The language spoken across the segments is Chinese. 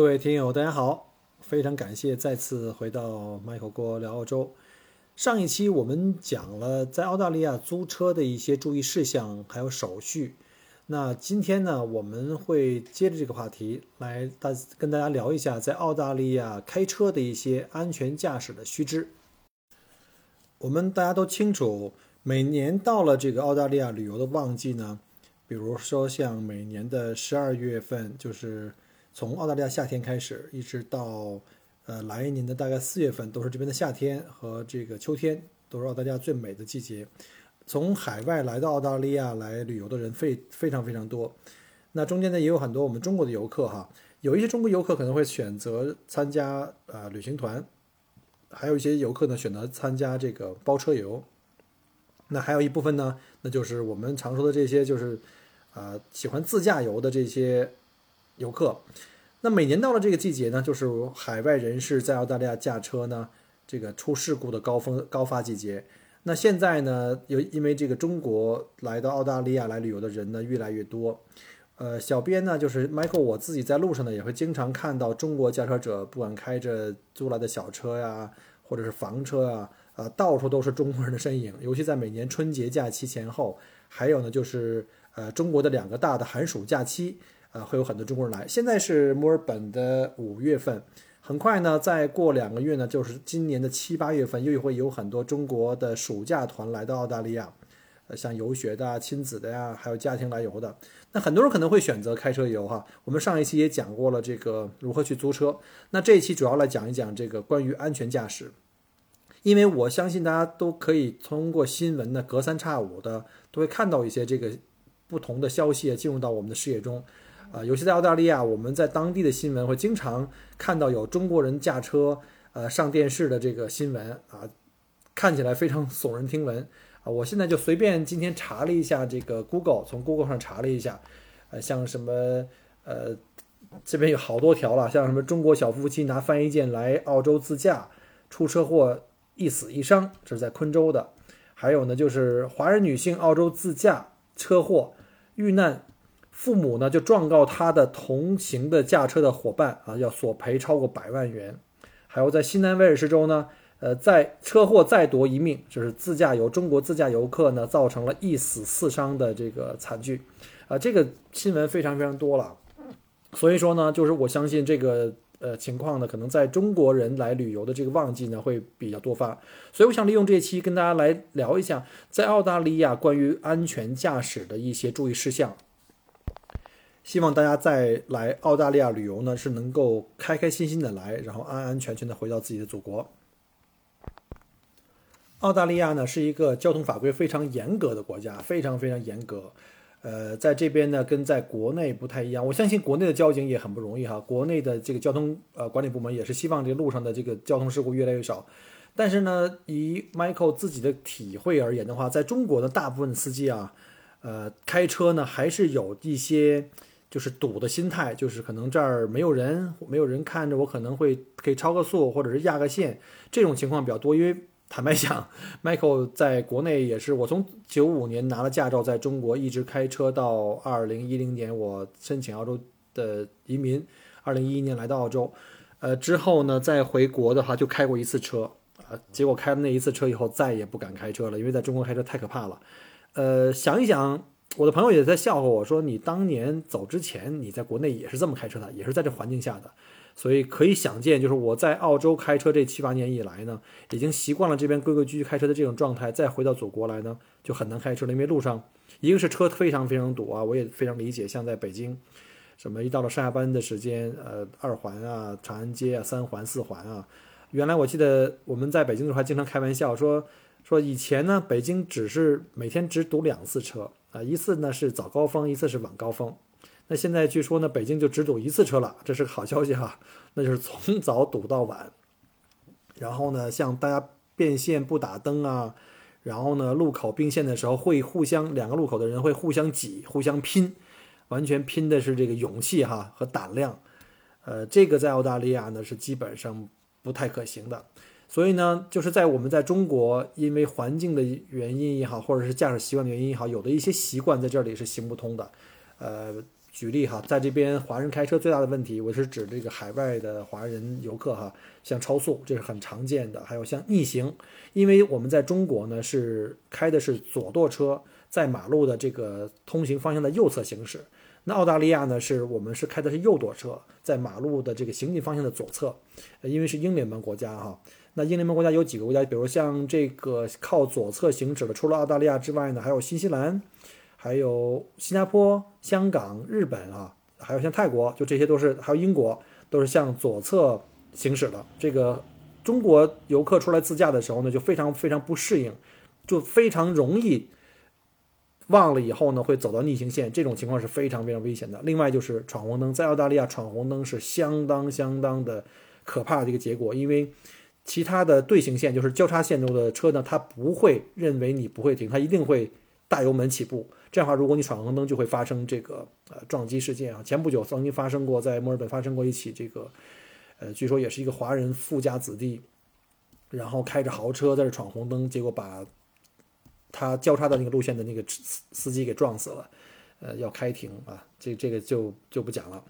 各位听友，大家好，非常感谢再次回到 Michael 郭聊澳洲。上一期我们讲了在澳大利亚租车的一些注意事项，还有手续。那今天呢，我们会接着这个话题来大跟大家聊一下在澳大利亚开车的一些安全驾驶的须知。我们大家都清楚，每年到了这个澳大利亚旅游的旺季呢，比如说像每年的十二月份，就是从澳大利亚夏天开始，一直到呃来年的大概四月份，都是这边的夏天和这个秋天，都是澳大利亚最美的季节。从海外来到澳大利亚来旅游的人非非常非常多。那中间呢也有很多我们中国的游客哈，有一些中国游客可能会选择参加呃旅行团，还有一些游客呢选择参加这个包车游。那还有一部分呢，那就是我们常说的这些就是啊、喜欢自驾游的这些游客。那每年到了这个季节呢，就是海外人士在澳大利亚驾车呢，这个出事故的高峰高发季节。那现在呢，有因为这个中国来到澳大利亚来旅游的人呢越来越多，呃，小编呢就是 Michael，我自己在路上呢也会经常看到中国驾车者，不管开着租来的小车呀，或者是房车啊，呃，到处都是中国人的身影，尤其在每年春节假期前后，还有呢就是呃中国的两个大的寒暑假期。呃，会有很多中国人来。现在是墨尔本的五月份，很快呢，再过两个月呢，就是今年的七八月份，又会有很多中国的暑假团来到澳大利亚，呃，像游学的、亲子的呀，还有家庭来游的。那很多人可能会选择开车游哈。我们上一期也讲过了这个如何去租车，那这一期主要来讲一讲这个关于安全驾驶，因为我相信大家都可以通过新闻呢，隔三差五的都会看到一些这个不同的消息进入到我们的视野中。啊，尤其在澳大利亚，我们在当地的新闻会经常看到有中国人驾车呃上电视的这个新闻啊，看起来非常耸人听闻啊。我现在就随便今天查了一下这个 Google，从 Google 上查了一下，呃，像什么呃这边有好多条了，像什么中国小夫妻拿翻译件来澳洲自驾出车祸一死一伤，这是在昆州的；还有呢就是华人女性澳洲自驾车祸遇难。父母呢就状告他的同行的驾车的伙伴啊，要索赔超过百万元。还有在新南威尔士州呢，呃，在车祸再夺一命，就是自驾游中国自驾游客呢造成了一死四伤的这个惨剧，啊，这个新闻非常非常多了。所以说呢，就是我相信这个呃情况呢，可能在中国人来旅游的这个旺季呢会比较多发。所以我想利用这期跟大家来聊一下，在澳大利亚关于安全驾驶的一些注意事项。希望大家在来澳大利亚旅游呢，是能够开开心心的来，然后安安全全的回到自己的祖国。澳大利亚呢是一个交通法规非常严格的国家，非常非常严格。呃，在这边呢跟在国内不太一样，我相信国内的交警也很不容易哈。国内的这个交通呃管理部门也是希望这路上的这个交通事故越来越少。但是呢，以 Michael 自己的体会而言的话，在中国的大部分司机啊，呃，开车呢还是有一些。就是赌的心态，就是可能这儿没有人，没有人看着我，可能会可以超个速，或者是压个线，这种情况比较多。因为坦白讲，Michael 在国内也是，我从九五年拿了驾照，在中国一直开车到二零一零年，我申请澳洲的移民，二零一一年来到澳洲，呃，之后呢再回国的话就开过一次车，啊，结果开了那一次车以后再也不敢开车了，因为在中国开车太可怕了。呃，想一想。我的朋友也在笑话我说：“你当年走之前，你在国内也是这么开车的，也是在这环境下的，所以可以想见，就是我在澳洲开车这七八年以来呢，已经习惯了这边规规矩矩开车的这种状态，再回到祖国来呢，就很难开车了，因为路上一个是车非常非常堵啊，我也非常理解，像在北京，什么一到了上下班的时间，呃，二环啊、长安街啊、三环、四环啊，原来我记得我们在北京的时候还经常开玩笑说。”说以前呢，北京只是每天只堵两次车啊，一次呢是早高峰，一次是晚高峰。那现在据说呢，北京就只堵一次车了，这是个好消息哈，那就是从早堵到晚。然后呢，像大家变线不打灯啊，然后呢，路口并线的时候会互相两个路口的人会互相挤、互相拼，完全拼的是这个勇气哈和胆量。呃，这个在澳大利亚呢是基本上不太可行的。所以呢，就是在我们在中国，因为环境的原因也好，或者是驾驶习惯的原因也好，有的一些习惯在这里是行不通的。呃，举例哈，在这边华人开车最大的问题，我是指这个海外的华人游客哈，像超速，这是很常见的。还有像逆行，因为我们在中国呢是开的是左舵车，在马路的这个通行方向的右侧行驶。那澳大利亚呢，是我们是开的是右舵车，在马路的这个行进方向的左侧，因为是英联邦国家哈。那英联盟国家有几个国家，比如像这个靠左侧行驶的，除了澳大利亚之外呢，还有新西兰，还有新加坡、香港、日本啊，还有像泰国，就这些都是，还有英国都是向左侧行驶的。这个中国游客出来自驾的时候呢，就非常非常不适应，就非常容易忘了以后呢，会走到逆行线，这种情况是非常非常危险的。另外就是闯红灯，在澳大利亚闯红灯是相当相当的可怕的一个结果，因为。其他的队形线就是交叉线路的车呢，它不会认为你不会停，它一定会大油门起步。这样的话，如果你闯红灯，就会发生这个呃撞击事件啊。前不久曾经发生过，在墨尔本发生过一起这个，呃，据说也是一个华人富家子弟，然后开着豪车在这闯红灯，结果把他交叉的那个路线的那个司司机给撞死了，呃，要开庭啊，这这个就就不讲了。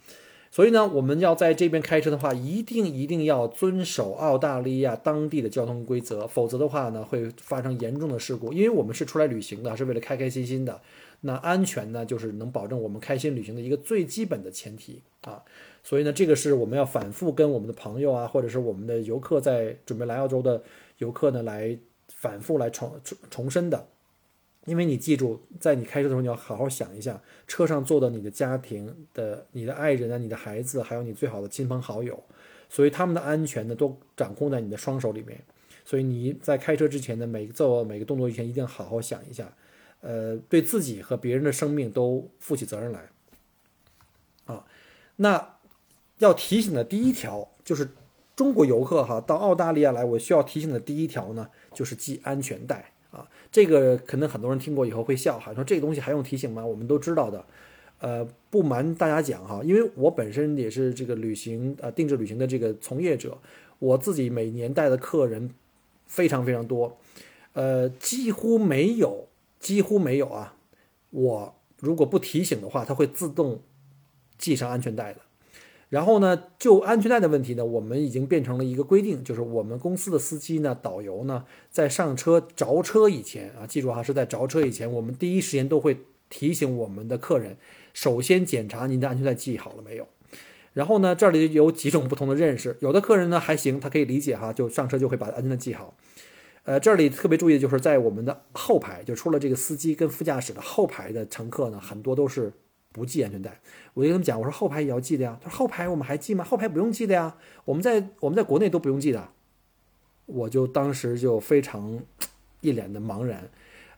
所以呢，我们要在这边开车的话，一定一定要遵守澳大利亚当地的交通规则，否则的话呢，会发生严重的事故。因为我们是出来旅行的，是为了开开心心的，那安全呢，就是能保证我们开心旅行的一个最基本的前提啊。所以呢，这个是我们要反复跟我们的朋友啊，或者是我们的游客在准备来澳洲的游客呢，来反复来重重重申的。因为你记住，在你开车的时候，你要好好想一下，车上坐的你的家庭的、你的爱人啊、你的孩子，还有你最好的亲朋好友，所以他们的安全呢，都掌控在你的双手里面。所以你在开车之前呢，每做每个动作以前，一定好好想一下，呃，对自己和别人的生命都负起责任来。啊，那要提醒的第一条就是，中国游客哈到澳大利亚来，我需要提醒的第一条呢，就是系安全带。这个可能很多人听过以后会笑哈，说这个东西还用提醒吗？我们都知道的。呃，不瞒大家讲哈，因为我本身也是这个旅行呃定制旅行的这个从业者，我自己每年带的客人非常非常多，呃，几乎没有几乎没有啊，我如果不提醒的话，它会自动系上安全带的。然后呢，就安全带的问题呢，我们已经变成了一个规定，就是我们公司的司机呢、导游呢，在上车着车以前啊，记住哈，是在着车以前，我们第一时间都会提醒我们的客人，首先检查您的安全带系好了没有。然后呢，这里有几种不同的认识，有的客人呢还行，他可以理解哈，就上车就会把安全带系好。呃，这里特别注意的就是在我们的后排，就除了这个司机跟副驾驶的后排的乘客呢，很多都是。不系安全带，我就跟他们讲，我说后排也要系的呀。他说后排我们还系吗？后排不用系的呀。我们在我们在国内都不用系的。我就当时就非常一脸的茫然。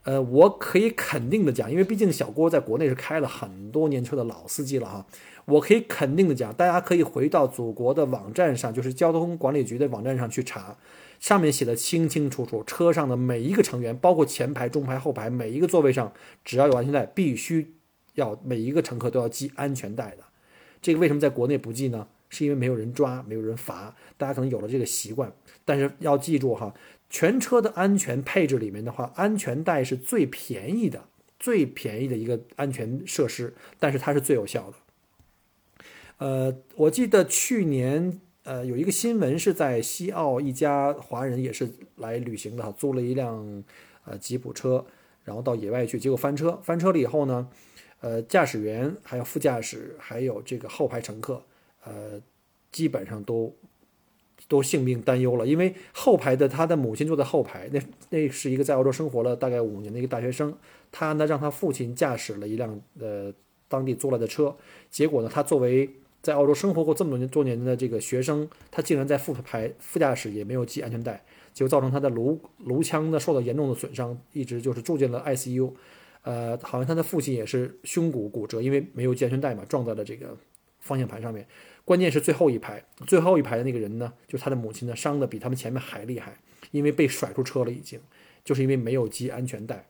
呃，我可以肯定的讲，因为毕竟小郭在国内是开了很多年车的老司机了哈。我可以肯定的讲，大家可以回到祖国的网站上，就是交通管理局的网站上去查，上面写的清清楚楚，车上的每一个成员，包括前排、中排、后排每一个座位上，只要有安全带，必须。要每一个乘客都要系安全带的，这个为什么在国内不系呢？是因为没有人抓，没有人罚，大家可能有了这个习惯。但是要记住哈，全车的安全配置里面的话，安全带是最便宜的，最便宜的一个安全设施，但是它是最有效的。呃，我记得去年呃有一个新闻是在西澳一家华人也是来旅行的，租了一辆呃吉普车，然后到野外去，结果翻车，翻车了以后呢。呃，驾驶员还有副驾驶，还有这个后排乘客，呃，基本上都都性命担忧了。因为后排的他的母亲坐在后排，那那是一个在澳洲生活了大概五年的一个大学生，他呢让他父亲驾驶了一辆呃当地租来的车，结果呢他作为在澳洲生活过这么多年多年的这个学生，他竟然在副排副驾驶也没有系安全带，就造成他的颅颅腔呢受到严重的损伤，一直就是住进了 ICU。呃，好像他的父亲也是胸骨骨折，因为没有系安全带嘛，撞在了这个方向盘上面。关键是最后一排，最后一排的那个人呢，就是他的母亲呢，伤的比他们前面还厉害，因为被甩出车了已经，就是因为没有系安全带。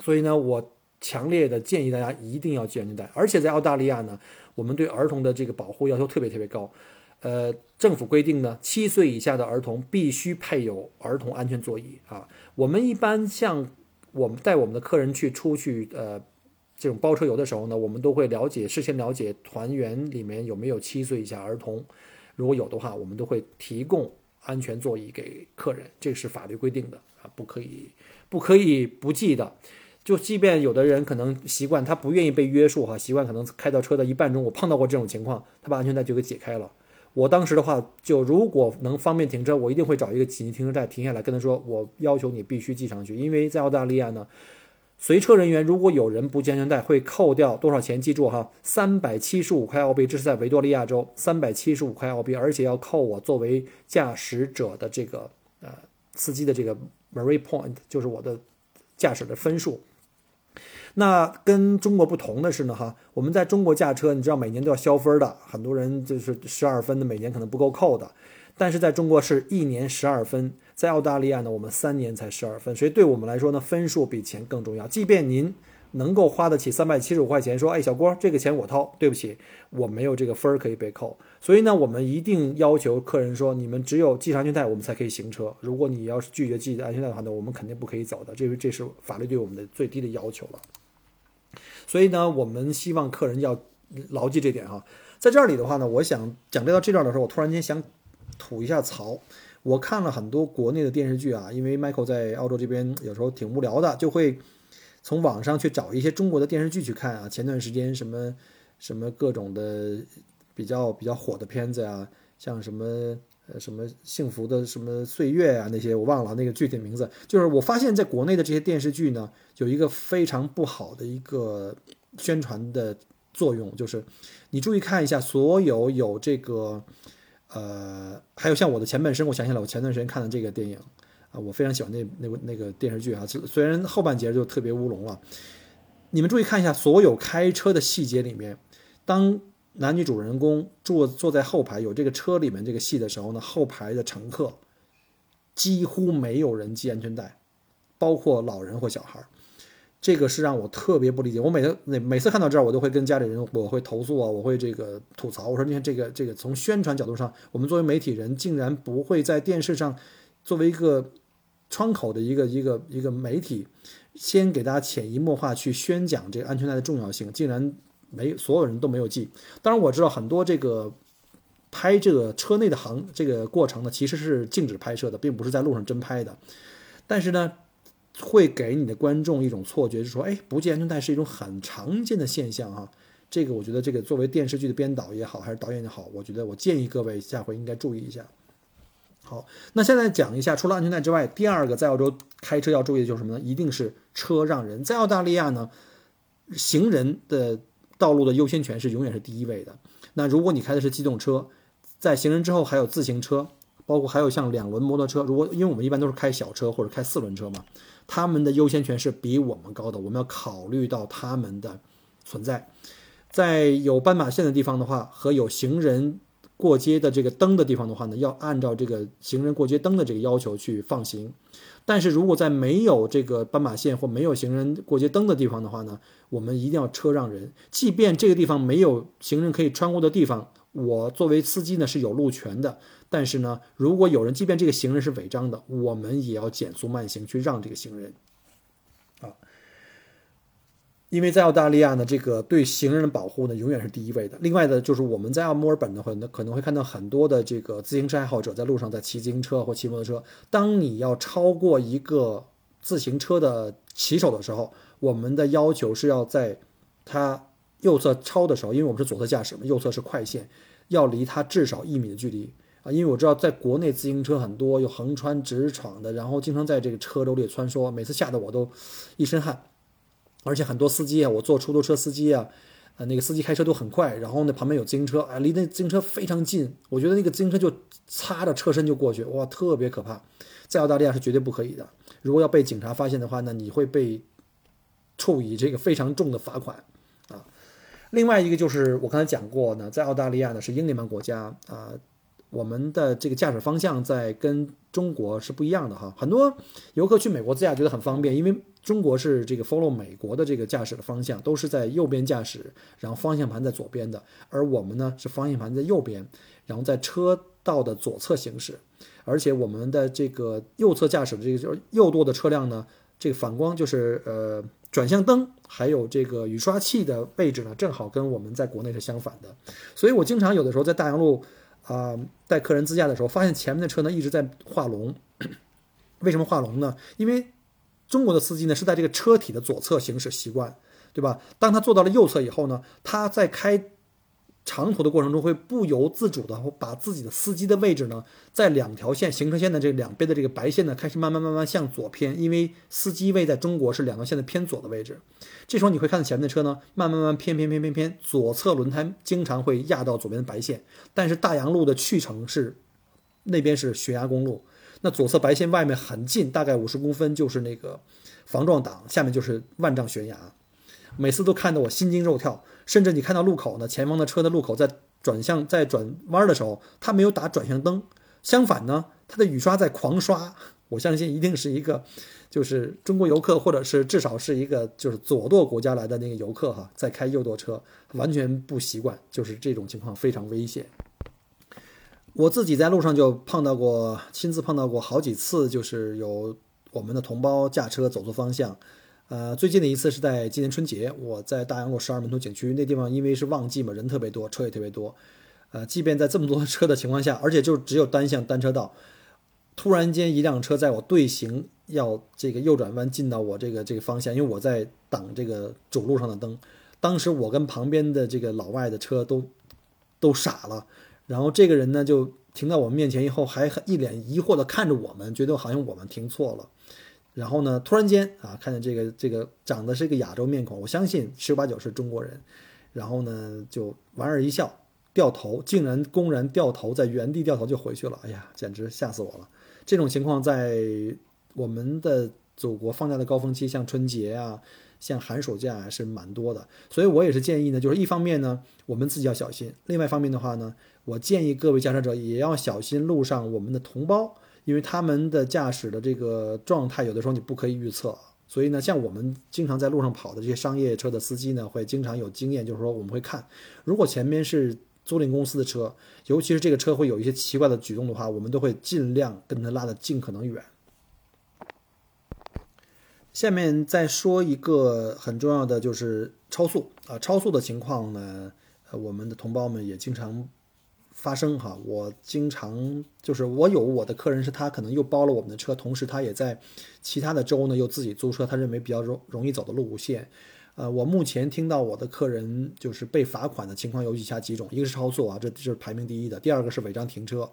所以呢，我强烈的建议大家一定要系安全带。而且在澳大利亚呢，我们对儿童的这个保护要求特别特别高。呃，政府规定呢，七岁以下的儿童必须配有儿童安全座椅啊。我们一般像我们带我们的客人去出去呃。这种包车游的时候呢，我们都会了解，事先了解团员里面有没有七岁以下儿童，如果有的话，我们都会提供安全座椅给客人，这是法律规定的啊，不可以不可以不记的。就即便有的人可能习惯，他不愿意被约束哈，习惯可能开到车的一半中，我碰到过这种情况，他把安全带就给解开了。我当时的话，就如果能方便停车，我一定会找一个紧急停车带停下来，跟他说，我要求你必须系上去，因为在澳大利亚呢。随车人员如果有人不系安全带，会扣掉多少钱？记住哈，三百七十五块澳币，这是在维多利亚州，三百七十五块澳币，而且要扣我作为驾驶者的这个呃司机的这个 Marie Point，就是我的驾驶的分数。那跟中国不同的是呢，哈，我们在中国驾车，你知道每年都要消分的，很多人就是十二分的，每年可能不够扣的，但是在中国是一年十二分。在澳大利亚呢，我们三年才十二分，所以对我们来说呢，分数比钱更重要。即便您能够花得起三百七十五块钱，说，哎，小郭，这个钱我掏，对不起，我没有这个分儿可以被扣。所以呢，我们一定要求客人说，你们只有系上安全带，我们才可以行车。如果你要是拒绝系安全带的话呢，我们肯定不可以走的。这是这是法律对我们的最低的要求了。所以呢，我们希望客人要牢记这点哈。在这里的话呢，我想讲这到这段的时候，我突然间想吐一下槽。我看了很多国内的电视剧啊，因为 Michael 在澳洲这边有时候挺无聊的，就会从网上去找一些中国的电视剧去看啊。前段时间什么什么各种的比较比较火的片子啊，像什么呃什么幸福的什么岁月啊那些，我忘了那个具体名字。就是我发现在国内的这些电视剧呢，有一个非常不好的一个宣传的作用，就是你注意看一下，所有有这个。呃，还有像我的前半生，我想起来，我前段时间看的这个电影啊，我非常喜欢那那部那个电视剧啊。虽然后半截就特别乌龙了，你们注意看一下，所有开车的细节里面，当男女主人公坐坐在后排有这个车里面这个戏的时候呢，后排的乘客几乎没有人系安全带，包括老人或小孩。这个是让我特别不理解。我每次每每次看到这儿，我都会跟家里人，我会投诉啊，我会这个吐槽。我说，你看这个这个，从宣传角度上，我们作为媒体人，竟然不会在电视上作为一个窗口的一个一个一个媒体，先给大家潜移默化去宣讲这个安全带的重要性，竟然没所有人都没有记。当然我知道很多这个拍这个车内的行这个过程呢，其实是禁止拍摄的，并不是在路上真拍的。但是呢。会给你的观众一种错觉，就是说，哎，不系安全带是一种很常见的现象啊。这个我觉得，这个作为电视剧的编导也好，还是导演也好，我觉得我建议各位下回应该注意一下。好，那现在讲一下，除了安全带之外，第二个在澳洲开车要注意的就是什么呢？一定是车让人。在澳大利亚呢，行人的道路的优先权是永远是第一位的。那如果你开的是机动车，在行人之后还有自行车，包括还有像两轮摩托车。如果因为我们一般都是开小车或者开四轮车嘛。他们的优先权是比我们高的，我们要考虑到他们的存在。在有斑马线的地方的话，和有行人过街的这个灯的地方的话呢，要按照这个行人过街灯的这个要求去放行。但是如果在没有这个斑马线或没有行人过街灯的地方的话呢，我们一定要车让人。即便这个地方没有行人可以穿过的地方，我作为司机呢是有路权的。但是呢，如果有人，即便这个行人是违章的，我们也要减速慢行去让这个行人，因为在澳大利亚呢，这个对行人的保护呢永远是第一位的。另外呢，就是我们在墨尔本的话，呢，可能会看到很多的这个自行车爱好者在路上在骑自行车或骑摩托车。当你要超过一个自行车的骑手的时候，我们的要求是要在他右侧超的时候，因为我们是左侧驾驶嘛，右侧是快线，要离他至少一米的距离。啊，因为我知道在国内自行车很多，有横穿直闯的，然后经常在这个车流里穿梭，每次吓得我都一身汗。而且很多司机啊，我坐出租车司机啊，呃，那个司机开车都很快，然后呢旁边有自行车，哎，离那自行车非常近，我觉得那个自行车就擦着车身就过去，哇，特别可怕，在澳大利亚是绝对不可以的。如果要被警察发现的话呢，你会被处以这个非常重的罚款啊。另外一个就是我刚才讲过呢，在澳大利亚呢是英联邦国家啊。我们的这个驾驶方向在跟中国是不一样的哈，很多游客去美国自驾觉得很方便，因为中国是这个 follow 美国的这个驾驶的方向，都是在右边驾驶，然后方向盘在左边的，而我们呢是方向盘在右边，然后在车道的左侧行驶，而且我们的这个右侧驾驶的这个就是右舵的车辆呢，这个反光就是呃转向灯还有这个雨刷器的位置呢，正好跟我们在国内是相反的，所以我经常有的时候在大洋路。啊，带客人自驾的时候，发现前面的车呢一直在画龙。为什么画龙呢？因为中国的司机呢是在这个车体的左侧行驶习惯，对吧？当他坐到了右侧以后呢，他在开。长途的过程中会不由自主的把自己的司机的位置呢，在两条线行车线的这两边的这个白线呢，开始慢慢慢慢向左偏，因为司机位在中国是两条线的偏左的位置。这时候你会看到前面的车呢，慢慢慢偏偏偏偏偏，左侧轮胎经常会压到左边的白线。但是大洋路的去程是那边是悬崖公路，那左侧白线外面很近，大概五十公分就是那个防撞挡，下面就是万丈悬崖。每次都看得我心惊肉跳，甚至你看到路口呢，前方的车的路口在转向、在转弯的时候，它没有打转向灯，相反呢，它的雨刷在狂刷。我相信一定是一个，就是中国游客，或者是至少是一个就是左舵国家来的那个游客哈，在开右舵车，完全不习惯，就是这种情况非常危险。我自己在路上就碰到过，亲自碰到过好几次，就是有我们的同胞驾车走错方向。呃，最近的一次是在今年春节，我在大洋路十二门头景区那地方，因为是旺季嘛，人特别多，车也特别多。呃，即便在这么多车的情况下，而且就只有单向单车道，突然间一辆车在我队形要这个右转弯进到我这个这个方向，因为我在等这个主路上的灯。当时我跟旁边的这个老外的车都都傻了，然后这个人呢就停在我们面前以后，还一脸疑惑的看着我们，觉得好像我们停错了。然后呢？突然间啊，看见这个这个长得是一个亚洲面孔，我相信十有八九是中国人。然后呢，就莞尔一笑，掉头，竟然公然掉头，在原地掉头就回去了。哎呀，简直吓死我了！这种情况在我们的祖国放假的高峰期，像春节啊，像寒暑假是蛮多的。所以我也是建议呢，就是一方面呢，我们自己要小心；另外一方面的话呢，我建议各位驾车者也要小心路上我们的同胞。因为他们的驾驶的这个状态，有的时候你不可以预测，所以呢，像我们经常在路上跑的这些商业车的司机呢，会经常有经验，就是说我们会看，如果前面是租赁公司的车，尤其是这个车会有一些奇怪的举动的话，我们都会尽量跟他拉得尽可能远。下面再说一个很重要的，就是超速啊，超速的情况呢，我们的同胞们也经常。发生哈，我经常就是我有我的客人是他可能又包了我们的车，同时他也在其他的州呢又自己租车，他认为比较容容易走的路线。呃，我目前听到我的客人就是被罚款的情况有以下几种：一个是超速啊，这这是排名第一的；第二个是违章停车，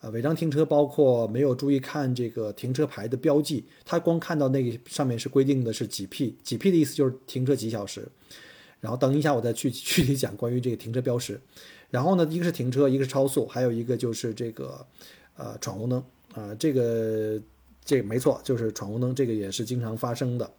呃，违章停车包括没有注意看这个停车牌的标记，他光看到那个上面是规定的是几 P，几 P 的意思就是停车几小时。然后等一下我再去 具体讲关于这个停车标识。然后呢，一个是停车，一个是超速，还有一个就是这个，呃，闯红灯啊，这个这个没错，就是闯红灯，这个也是经常发生的。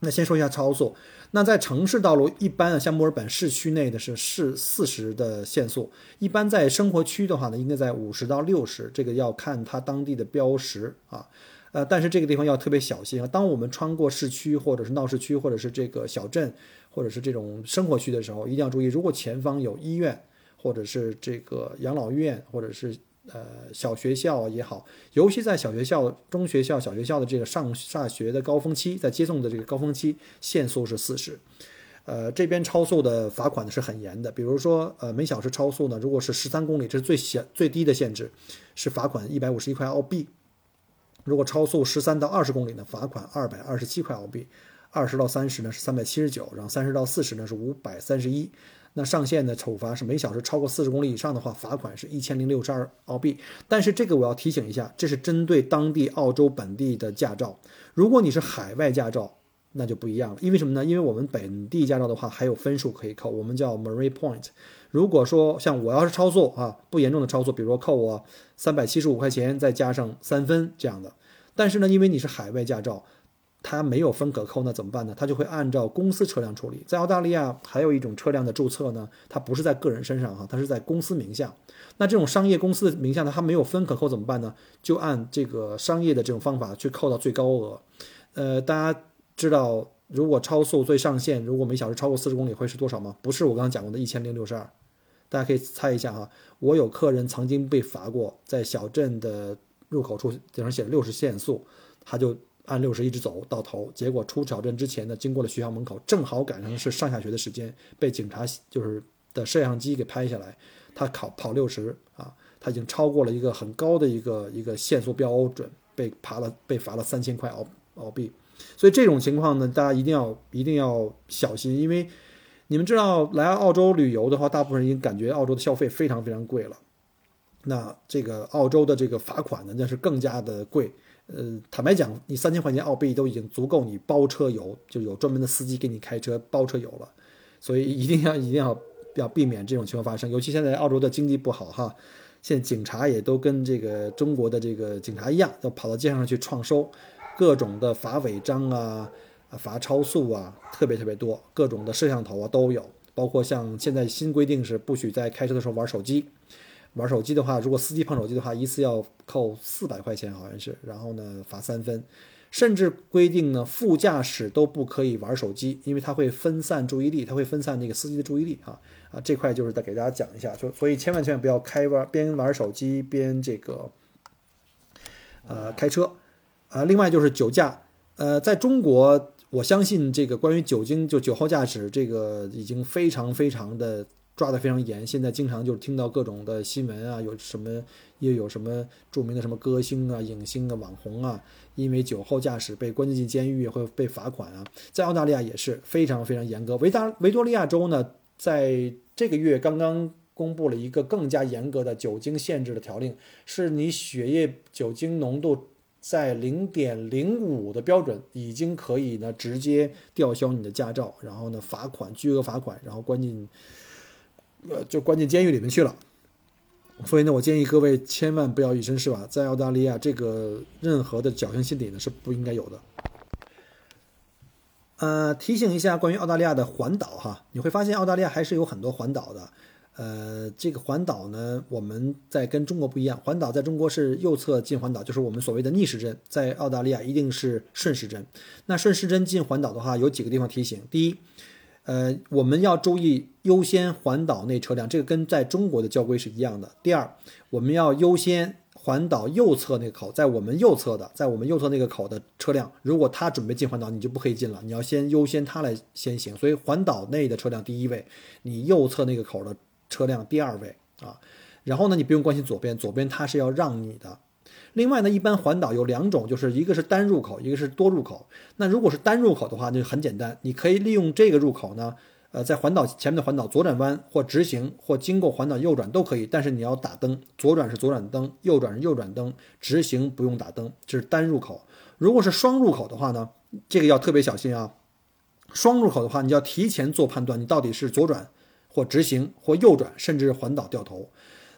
那先说一下超速，那在城市道路一般啊，像墨尔本市区内的是是四十的限速，一般在生活区的话呢，应该在五十到六十，这个要看它当地的标识啊，呃，但是这个地方要特别小心啊。当我们穿过市区或者是闹市区或者是这个小镇或者是这种生活区的时候，一定要注意，如果前方有医院。或者是这个养老院，或者是呃小学校也好，尤其在小学校、中学校、小学校的这个上下学的高峰期，在接送的这个高峰期，限速是四十。呃，这边超速的罚款呢是很严的，比如说呃每小时超速呢，如果是十三公里，这是最小最低的限制，是罚款一百五十一块澳币；如果超速十三到二十公里呢，罚款二百二十七块澳币；二十到三十呢是三百七十九，然后三十到四十呢是五百三十一。那上限的处罚是每小时超过四十公里以上的话，罚款是一千零六十二澳币。但是这个我要提醒一下，这是针对当地澳洲本地的驾照。如果你是海外驾照，那就不一样了。因为什么呢？因为我们本地驾照的话还有分数可以扣，我们叫 Marine Point。如果说像我要是超速啊，不严重的超速，比如说扣我三百七十五块钱，再加上三分这样的。但是呢，因为你是海外驾照，它没有分可扣，那怎么办呢？它就会按照公司车辆处理。在澳大利亚还有一种车辆的注册呢，它不是在个人身上哈，它是在公司名下。那这种商业公司的名下呢，它没有分可扣怎么办呢？就按这个商业的这种方法去扣到最高额。呃，大家知道如果超速最上限如果每小时超过四十公里会是多少吗？不是我刚刚讲过的一千零六十二。大家可以猜一下哈，我有客人曾经被罚过，在小镇的入口处顶上写了六十限速，他就按六十一直走到头，结果出小镇之前呢，经过了学校门口，正好赶上是上下学的时间，被警察就是的摄像机给拍下来，他考跑六十啊，他已经超过了一个很高的一个一个限速标准，被罚了被罚了三千块澳澳币，所以这种情况呢，大家一定要一定要小心，因为。你们知道来澳洲旅游的话，大部分人感觉澳洲的消费非常非常贵了。那这个澳洲的这个罚款呢，那是更加的贵。呃，坦白讲，你三千块钱澳币都已经足够你包车游，就有专门的司机给你开车包车游了。所以一定要一定要要避免这种情况发生。尤其 现在澳洲的经济不好哈，现在警察也都跟这个中国的这个警察一样，要跑到街上去创收，各种的罚违章。啊，罚超速啊，特别特别多，各种的摄像头啊都有，包括像现在新规定是不许在开车的时候玩手机，玩手机的话，如果司机碰手机的话，一次要扣四百块钱，好像是，然后呢罚三分，甚至规定呢副驾驶都不可以玩手机，因为它会分散注意力，它会分散那个司机的注意力啊啊，这块就是再给大家讲一下，就所以千万千万不要开玩边玩手机边这个呃开车。啊，另外就是酒驾，呃，在中国。我相信这个关于酒精就酒后驾驶这个已经非常非常的抓得非常严，现在经常就是听到各种的新闻啊，有什么又有什么著名的什么歌星啊、影星啊、网红啊，因为酒后驾驶被关进监狱或被罚款啊，在澳大利亚也是非常非常严格。维达维多利亚州呢，在这个月刚刚公布了一个更加严格的酒精限制的条令，是你血液酒精浓度。在零点零五的标准，已经可以呢直接吊销你的驾照，然后呢罚款，巨额罚款，然后关进，呃，就关进监狱里面去了。所以呢，我建议各位千万不要以身试法，在澳大利亚这个任何的侥幸心理呢是不应该有的。呃，提醒一下关于澳大利亚的环岛哈，你会发现澳大利亚还是有很多环岛的。呃，这个环岛呢，我们在跟中国不一样。环岛在中国是右侧进环岛，就是我们所谓的逆时针；在澳大利亚一定是顺时针。那顺时针进环岛的话，有几个地方提醒：第一，呃，我们要注意优先环岛内车辆，这个跟在中国的交规是一样的。第二，我们要优先环岛右侧那个口，在我们右侧的，在我们右侧那个口的车辆，如果他准备进环岛，你就不可以进了，你要先优先他来先行。所以环岛内的车辆第一位，你右侧那个口的。车辆第二位啊，然后呢，你不用关心左边，左边它是要让你的。另外呢，一般环岛有两种，就是一个是单入口，一个是多入口。那如果是单入口的话，那就很简单，你可以利用这个入口呢，呃，在环岛前面的环岛左转弯或直行或经过环岛右转都可以，但是你要打灯，左转是左转灯，右转是右转灯，直行不用打灯，这是单入口。如果是双入口的话呢，这个要特别小心啊。双入口的话，你要提前做判断，你到底是左转。或直行，或右转，甚至环岛掉头。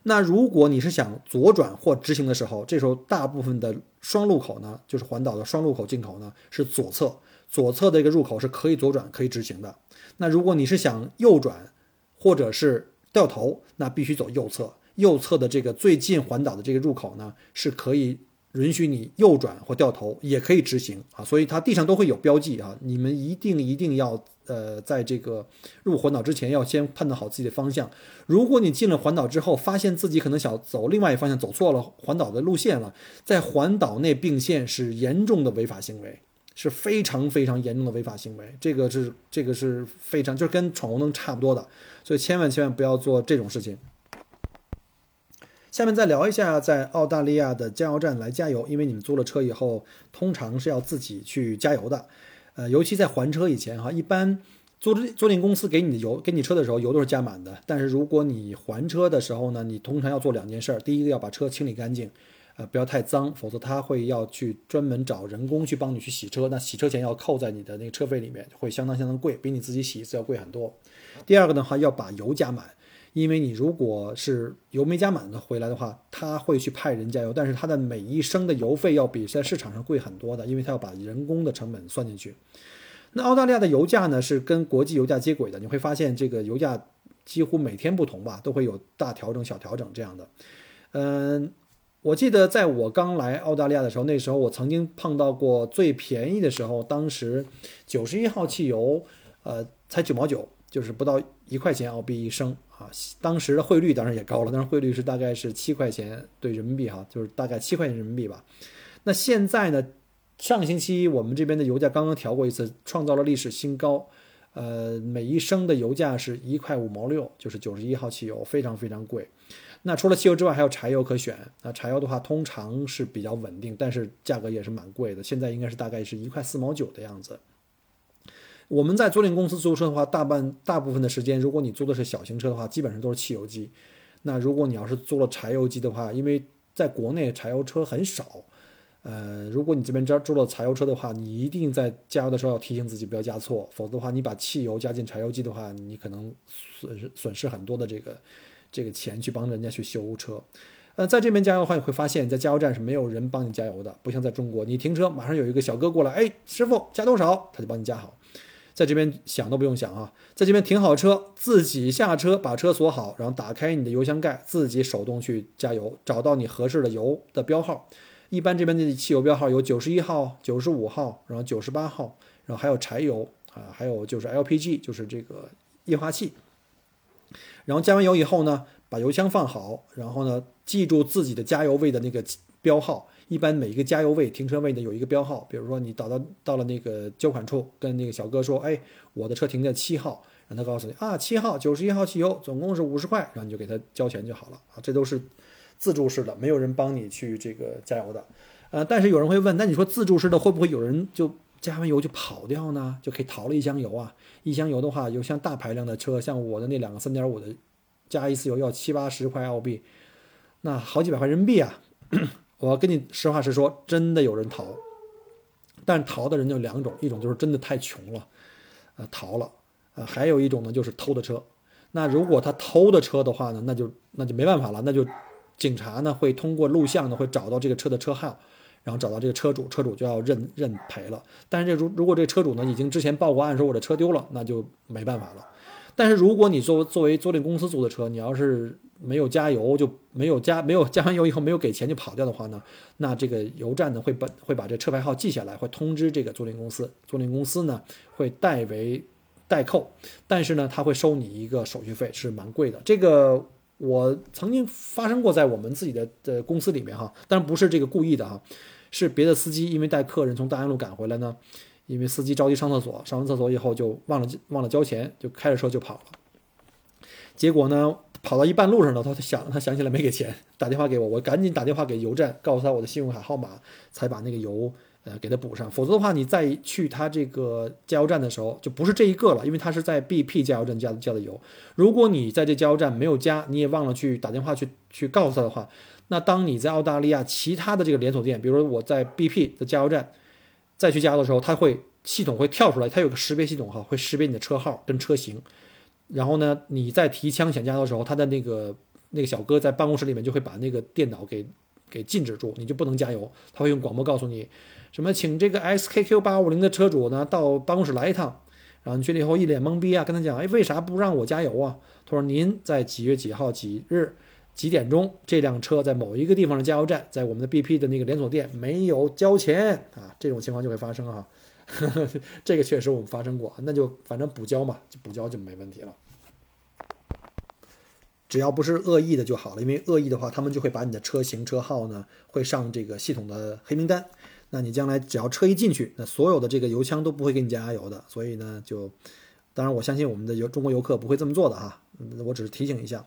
那如果你是想左转或直行的时候，这时候大部分的双路口呢，就是环岛的双路口进口呢，是左侧，左侧的一个入口是可以左转、可以直行的。那如果你是想右转或者是掉头，那必须走右侧，右侧的这个最近环岛的这个入口呢，是可以允许你右转或掉头，也可以直行啊。所以它地上都会有标记啊，你们一定一定要。呃，在这个入环岛之前，要先判断好自己的方向。如果你进了环岛之后，发现自己可能想走另外一方向，走错了环岛的路线了，在环岛内并线是严重的违法行为，是非常非常严重的违法行为。这个是这个是非常就是跟闯红灯差不多的，所以千万千万不要做这种事情。下面再聊一下在澳大利亚的加油站来加油，因为你们租了车以后，通常是要自己去加油的。呃，尤其在还车以前哈，一般租租赁公司给你的油给你车的时候，油都是加满的。但是如果你还车的时候呢，你通常要做两件事：第一个要把车清理干净，呃，不要太脏，否则他会要去专门找人工去帮你去洗车，那洗车钱要扣在你的那个车费里面，会相当相当贵，比你自己洗一次要贵很多。第二个的话，要把油加满，因为你如果是油没加满的回来的话，他会去派人加油，但是他的每一升的油费要比在市场上贵很多的，因为他要把人工的成本算进去。那澳大利亚的油价呢是跟国际油价接轨的，你会发现这个油价几乎每天不同吧，都会有大调整、小调整这样的，嗯。我记得在我刚来澳大利亚的时候，那时候我曾经碰到过最便宜的时候，当时九十一号汽油，呃，才九毛九，就是不到一块钱澳币一升啊。当时的汇率当然也高了，当时汇率是大概是七块钱兑人民币哈，就是大概七块钱人民币吧。那现在呢，上个星期我们这边的油价刚刚调过一次，创造了历史新高，呃，每一升的油价是一块五毛六，就是九十一号汽油，非常非常贵。那除了汽油之外，还有柴油可选。那柴油的话，通常是比较稳定，但是价格也是蛮贵的。现在应该是大概是一块四毛九的样子。我们在租赁公司租车的话，大半大部分的时间，如果你租的是小型车的话，基本上都是汽油机。那如果你要是租了柴油机的话，因为在国内柴油车很少，呃，如果你这边这租了柴油车的话，你一定在加油的时候要提醒自己不要加错，否则的话，你把汽油加进柴油机的话，你可能损失损失很多的这个。这个钱去帮人家去修车，呃，在这边加油的话，你会发现在加油站是没有人帮你加油的，不像在中国，你停车马上有一个小哥过来，哎，师傅加多少，他就帮你加好。在这边想都不用想啊，在这边停好车，自己下车把车锁好，然后打开你的油箱盖，自己手动去加油，找到你合适的油的标号。一般这边的汽油标号有九十一号、九十五号，然后九十八号，然后还有柴油啊，还有就是 LPG，就是这个液化气。然后加完油以后呢，把油箱放好，然后呢，记住自己的加油位的那个标号。一般每一个加油位、停车位呢有一个标号。比如说你导到到了那个交款处，跟那个小哥说：“哎，我的车停在七号。”让他告诉你啊，七号九十一号汽油总共是五十块，然后你就给他交钱就好了啊。这都是自助式的，没有人帮你去这个加油的。呃，但是有人会问，那你说自助式的会不会有人就加完油就跑掉呢？就可以逃了一箱油啊？一箱油的话，有像大排量的车，像我的那两个三点五的，加一次油要七八十块澳币，那好几百块人民币啊！我跟你实话实说，真的有人逃，但逃的人就两种，一种就是真的太穷了，呃，逃了，呃，还有一种呢就是偷的车。那如果他偷的车的话呢，那就那就没办法了，那就警察呢会通过录像呢会找到这个车的车号。然后找到这个车主，车主就要认认赔了。但是这如如果这车主呢已经之前报过案说我的车丢了，那就没办法了。但是如果你作作为租赁公司租的车，你要是没有加油就没有加没有加完油以后没有给钱就跑掉的话呢，那这个油站呢会把会把这车牌号记下来，会通知这个租赁公司，租赁公司呢会代为代扣，但是呢他会收你一个手续费，是蛮贵的。这个我曾经发生过在我们自己的的公司里面哈，但不是这个故意的哈。是别的司机因为带客人从大安路赶回来呢，因为司机着急上厕所，上完厕所以后就忘了忘了交钱，就开着车就跑了。结果呢，跑到一半路上呢，他想他想起来没给钱，打电话给我，我赶紧打电话给油站，告诉他我的信用卡号码，才把那个油呃给他补上。否则的话，你再去他这个加油站的时候，就不是这一个了，因为他是在 BP 加油站加加的油。如果你在这加油站没有加，你也忘了去打电话去去告诉他的话。那当你在澳大利亚其他的这个连锁店，比如说我在 BP 的加油站再去加油的时候，它会系统会跳出来，它有个识别系统哈，会识别你的车号跟车型。然后呢，你在提枪想加油的时候，他的那个那个小哥在办公室里面就会把那个电脑给给禁止住，你就不能加油。他会用广播告诉你，什么请这个 SKQ 八五零的车主呢到办公室来一趟。然后你去了以后一脸懵逼啊，跟他讲，哎，为啥不让我加油啊？他说您在几月几号几日。几点钟？这辆车在某一个地方的加油站，在我们的 BP 的那个连锁店没有交钱啊，这种情况就会发生啊。这个确实我们发生过，那就反正补交嘛，就补交就没问题了。只要不是恶意的就好了，因为恶意的话，他们就会把你的车型车号呢会上这个系统的黑名单。那你将来只要车一进去，那所有的这个油枪都不会给你加油的。所以呢，就当然我相信我们的游中国游客不会这么做的哈，我只是提醒一下。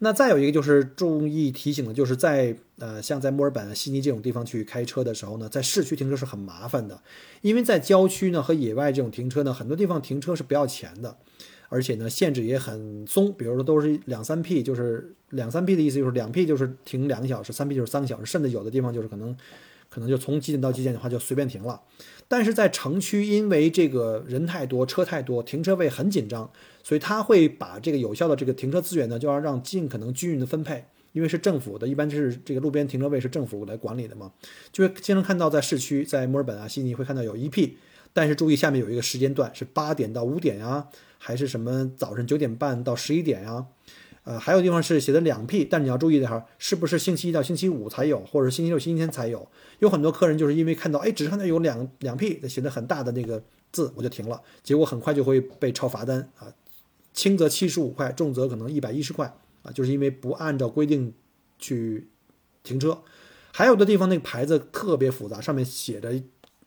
那再有一个就是注意提醒的，就是在呃，像在墨尔本、悉尼这种地方去开车的时候呢，在市区停车是很麻烦的，因为在郊区呢和野外这种停车呢，很多地方停车是不要钱的，而且呢限制也很松，比如说都是两三 P，就是两三 P 的意思就是两 P 就是停两个小时，三 P 就是三个小时，甚至有的地方就是可能可能就从几点到几点的话就随便停了。但是在城区，因为这个人太多，车太多，停车位很紧张，所以他会把这个有效的这个停车资源呢，就要让尽可能均匀的分配。因为是政府的，一般就是这个路边停车位是政府来管理的嘛，就会经常看到在市区，在墨尔本啊、悉尼会看到有一 P，但是注意下面有一个时间段是八点到五点呀，还是什么早晨九点半到十一点呀？呃，还有地方是写的两 P，但你要注意的哈，是不是星期一到星期五才有，或者星期六、星期天才有？有很多客人就是因为看到，哎，只看到有两两 P 写的很大的那个字，我就停了，结果很快就会被抄罚单啊，轻则七十五块，重则可能一百一十块啊，就是因为不按照规定去停车。还有的地方那个牌子特别复杂，上面写着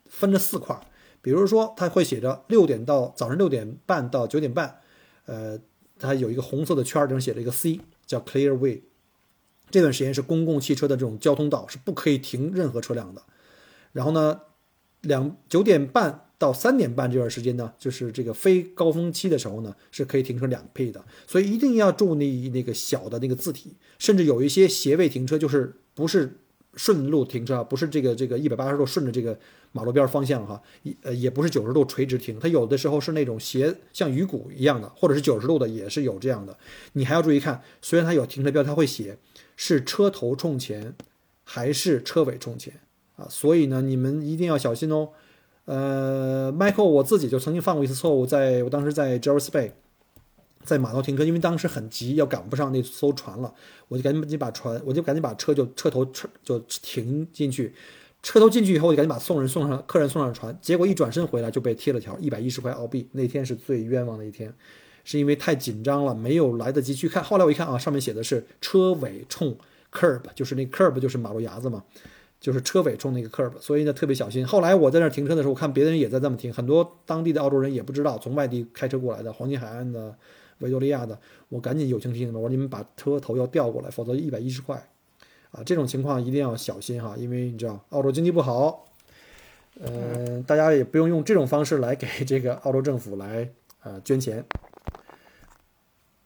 分着四块，比如说它会写着六点到早上六点半到九点半，呃。它有一个红色的圈儿，上写了一个 C，叫 Clear Way。这段时间是公共汽车的这种交通道，是不可以停任何车辆的。然后呢，两九点半到三点半这段时间呢，就是这个非高峰期的时候呢，是可以停车两倍的。所以一定要注意那个小的那个字体，甚至有一些斜位停车，就是不是。顺路停车不是这个这个一百八十度顺着这个马路边方向哈，也呃也不是九十度垂直停，它有的时候是那种斜像鱼骨一样的，或者是九十度的也是有这样的。你还要注意看，虽然它有停车标，它会写是车头冲前还是车尾冲前啊，所以呢你们一定要小心哦。呃，Michael 我自己就曾经犯过一次错误，在我当时在 Jervis Bay。在码头停车，因为当时很急，要赶不上那艘船了，我就赶紧把船，我就赶紧把车就车头车就停进去，车头进去以后，我就赶紧把送人送上客人送上船，结果一转身回来就被贴了条一百一十块澳币。那天是最冤枉的一天，是因为太紧张了，没有来得及去看。后来我一看啊，上面写的是车尾冲 curb，就是那 curb 就是马路牙子嘛，就是车尾冲那个 curb，所以呢特别小心。后来我在那停车的时候，我看别的人也在这么停，很多当地的澳洲人也不知道，从外地开车过来的黄金海岸的。维多利亚的，我赶紧友情提醒他们，我说你们把车头要调过来，否则一百一十块，这种情况一定要小心哈，因为你知道澳洲经济不好，嗯，大家也不用用这种方式来给 这个澳洲政府来呃捐钱。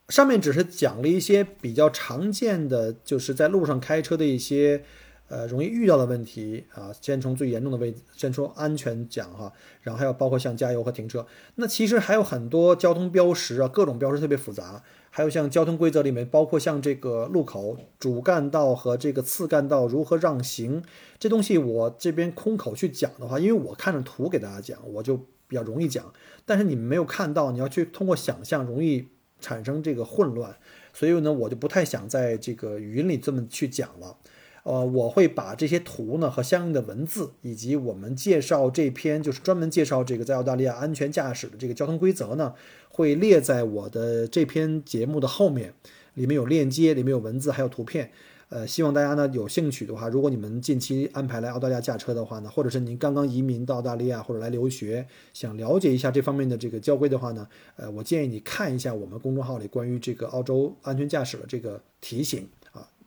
上面只是讲了一些比较常见的，就是在路上开车的一些。呃，容易遇到的问题啊，先从最严重的位，先说安全讲哈，然后还有包括像加油和停车。那其实还有很多交通标识啊，各种标识特别复杂。还有像交通规则里面，包括像这个路口主干道和这个次干道如何让行，这东西我这边空口去讲的话，因为我看着图给大家讲，我就比较容易讲。但是你们没有看到，你要去通过想象，容易产生这个混乱。所以呢，我就不太想在这个语音里这么去讲了。呃，我会把这些图呢和相应的文字，以及我们介绍这篇就是专门介绍这个在澳大利亚安全驾驶的这个交通规则呢，会列在我的这篇节目的后面，里面有链接，里面有文字，还有图片。呃，希望大家呢有兴趣的话，如果你们近期安排来澳大利亚驾车的话呢，或者是您刚刚移民到澳大利亚或者来留学，想了解一下这方面的这个交规的话呢，呃，我建议你看一下我们公众号里关于这个澳洲安全驾驶的这个提醒。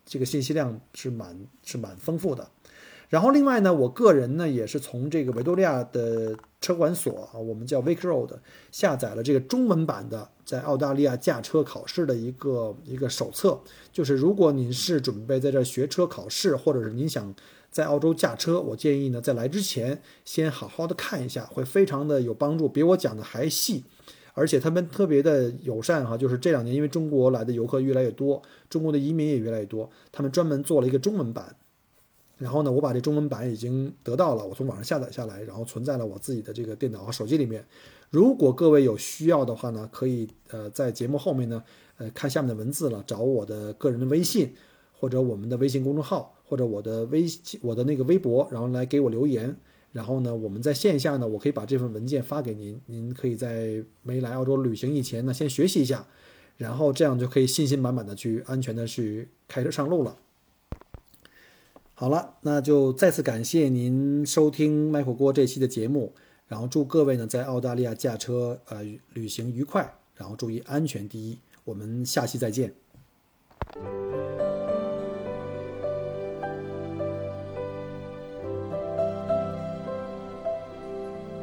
这个信息量是蛮是蛮丰富的，然后另外呢，我个人呢也是从这个维多利亚的车管所啊，我们叫 Vic Road 下载了这个中文版的在澳大利亚驾车考试的一个一个手册。就是如果您是准备在这学车考试，或者是您想在澳洲驾车，我建议呢在来之前先好好的看一下，会非常的有帮助，比我讲的还细。而且他们特别的友善哈，就是这两年因为中国来的游客越来越多，中国的移民也越来越多，他们专门做了一个中文版。然后呢，我把这中文版已经得到了，我从网上下载下来，然后存在了我自己的这个电脑和手机里面。如果各位有需要的话呢，可以呃在节目后面呢，呃看下面的文字了，找我的个人的微信，或者我们的微信公众号，或者我的微我的那个微博，然后来给我留言。然后呢，我们在线下呢，我可以把这份文件发给您，您可以在没来澳洲旅行以前呢，先学习一下，然后这样就可以信心满满的去安全的去开车上路了。好了，那就再次感谢您收听卖火锅这期的节目，然后祝各位呢在澳大利亚驾车呃旅行愉快，然后注意安全第一，我们下期再见。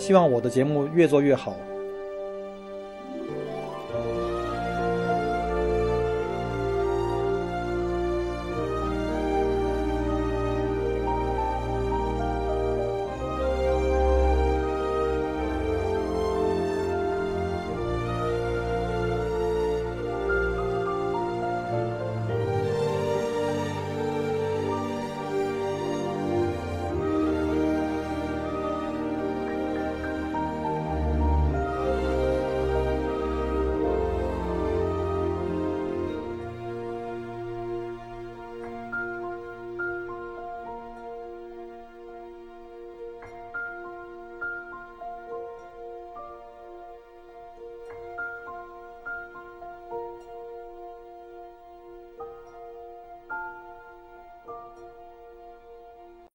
希望我的节目越做越好。